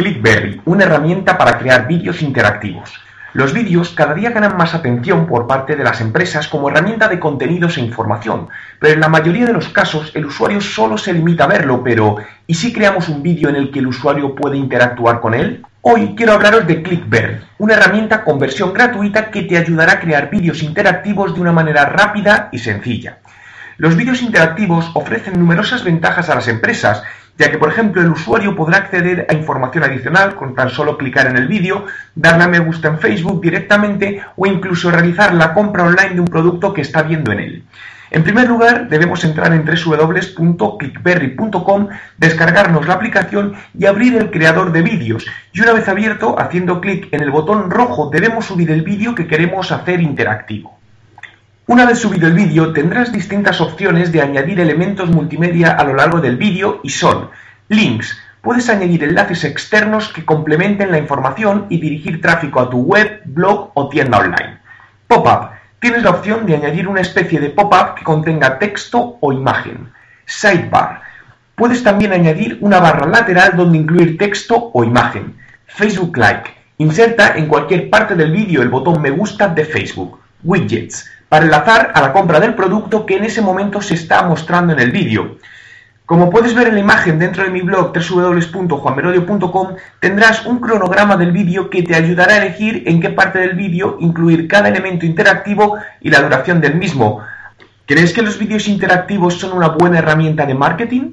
Clickberry, una herramienta para crear vídeos interactivos. Los vídeos cada día ganan más atención por parte de las empresas como herramienta de contenidos e información, pero en la mayoría de los casos el usuario solo se limita a verlo, pero ¿y si creamos un vídeo en el que el usuario puede interactuar con él? Hoy quiero hablaros de Clickberry, una herramienta con versión gratuita que te ayudará a crear vídeos interactivos de una manera rápida y sencilla. Los vídeos interactivos ofrecen numerosas ventajas a las empresas ya que por ejemplo el usuario podrá acceder a información adicional con tan solo clicar en el vídeo, darle a me gusta en Facebook directamente o incluso realizar la compra online de un producto que está viendo en él. En primer lugar, debemos entrar en www.clickberry.com, descargarnos la aplicación y abrir el creador de vídeos. Y una vez abierto, haciendo clic en el botón rojo, debemos subir el vídeo que queremos hacer interactivo. Una vez subido el vídeo tendrás distintas opciones de añadir elementos multimedia a lo largo del vídeo y son links. Puedes añadir enlaces externos que complementen la información y dirigir tráfico a tu web, blog o tienda online. Pop-up. Tienes la opción de añadir una especie de pop-up que contenga texto o imagen. Sidebar. Puedes también añadir una barra lateral donde incluir texto o imagen. Facebook Like. Inserta en cualquier parte del vídeo el botón me gusta de Facebook. Widgets para enlazar a la compra del producto que en ese momento se está mostrando en el vídeo. Como puedes ver en la imagen dentro de mi blog www.juanmerodio.com tendrás un cronograma del vídeo que te ayudará a elegir en qué parte del vídeo incluir cada elemento interactivo y la duración del mismo. ¿Crees que los vídeos interactivos son una buena herramienta de marketing?